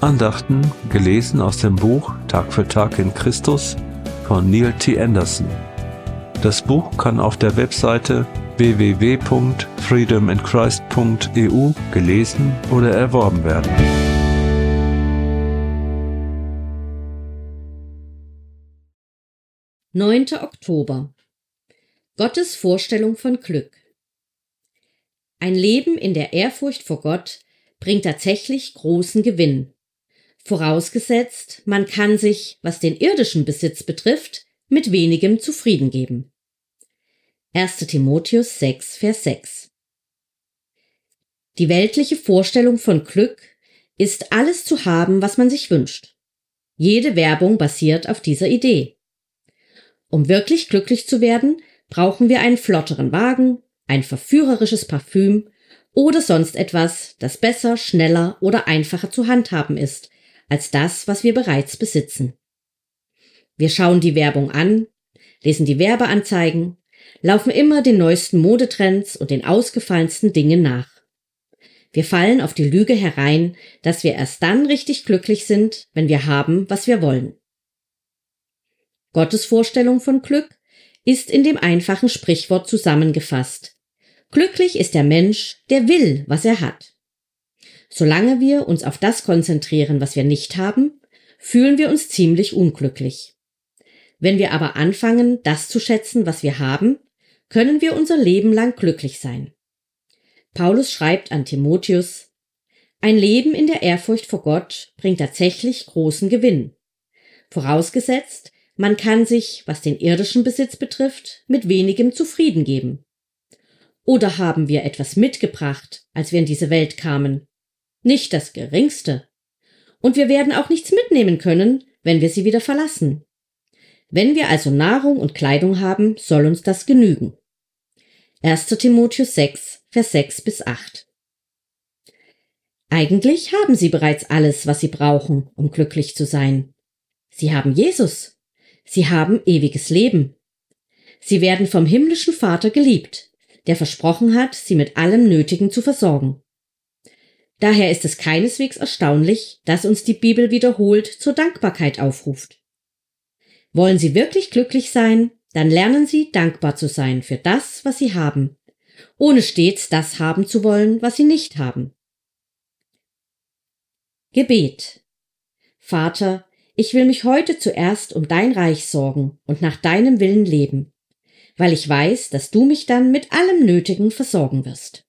Andachten gelesen aus dem Buch Tag für Tag in Christus von Neil T. Anderson. Das Buch kann auf der Webseite www.freedominchrist.eu gelesen oder erworben werden. Neunter Oktober Gottes Vorstellung von Glück Ein Leben in der Ehrfurcht vor Gott bringt tatsächlich großen Gewinn. Vorausgesetzt, man kann sich, was den irdischen Besitz betrifft, mit wenigem zufrieden geben. 1. Timotheus 6, Vers 6 Die weltliche Vorstellung von Glück ist alles zu haben, was man sich wünscht. Jede Werbung basiert auf dieser Idee. Um wirklich glücklich zu werden, brauchen wir einen flotteren Wagen, ein verführerisches Parfüm oder sonst etwas, das besser, schneller oder einfacher zu handhaben ist, als das, was wir bereits besitzen. Wir schauen die Werbung an, lesen die Werbeanzeigen, laufen immer den neuesten Modetrends und den ausgefallensten Dingen nach. Wir fallen auf die Lüge herein, dass wir erst dann richtig glücklich sind, wenn wir haben, was wir wollen. Gottes Vorstellung von Glück ist in dem einfachen Sprichwort zusammengefasst. Glücklich ist der Mensch, der will, was er hat. Solange wir uns auf das konzentrieren, was wir nicht haben, fühlen wir uns ziemlich unglücklich. Wenn wir aber anfangen, das zu schätzen, was wir haben, können wir unser Leben lang glücklich sein. Paulus schreibt an Timotheus, ein Leben in der Ehrfurcht vor Gott bringt tatsächlich großen Gewinn. Vorausgesetzt, man kann sich, was den irdischen Besitz betrifft, mit wenigem zufrieden geben. Oder haben wir etwas mitgebracht, als wir in diese Welt kamen, nicht das geringste. Und wir werden auch nichts mitnehmen können, wenn wir sie wieder verlassen. Wenn wir also Nahrung und Kleidung haben, soll uns das genügen. 1. Timotheus 6, Vers 6 bis 8. Eigentlich haben sie bereits alles, was sie brauchen, um glücklich zu sein. Sie haben Jesus. Sie haben ewiges Leben. Sie werden vom himmlischen Vater geliebt, der versprochen hat, sie mit allem Nötigen zu versorgen. Daher ist es keineswegs erstaunlich, dass uns die Bibel wiederholt zur Dankbarkeit aufruft. Wollen Sie wirklich glücklich sein, dann lernen Sie dankbar zu sein für das, was Sie haben, ohne stets das haben zu wollen, was Sie nicht haben. Gebet Vater, ich will mich heute zuerst um dein Reich sorgen und nach deinem Willen leben, weil ich weiß, dass du mich dann mit allem Nötigen versorgen wirst.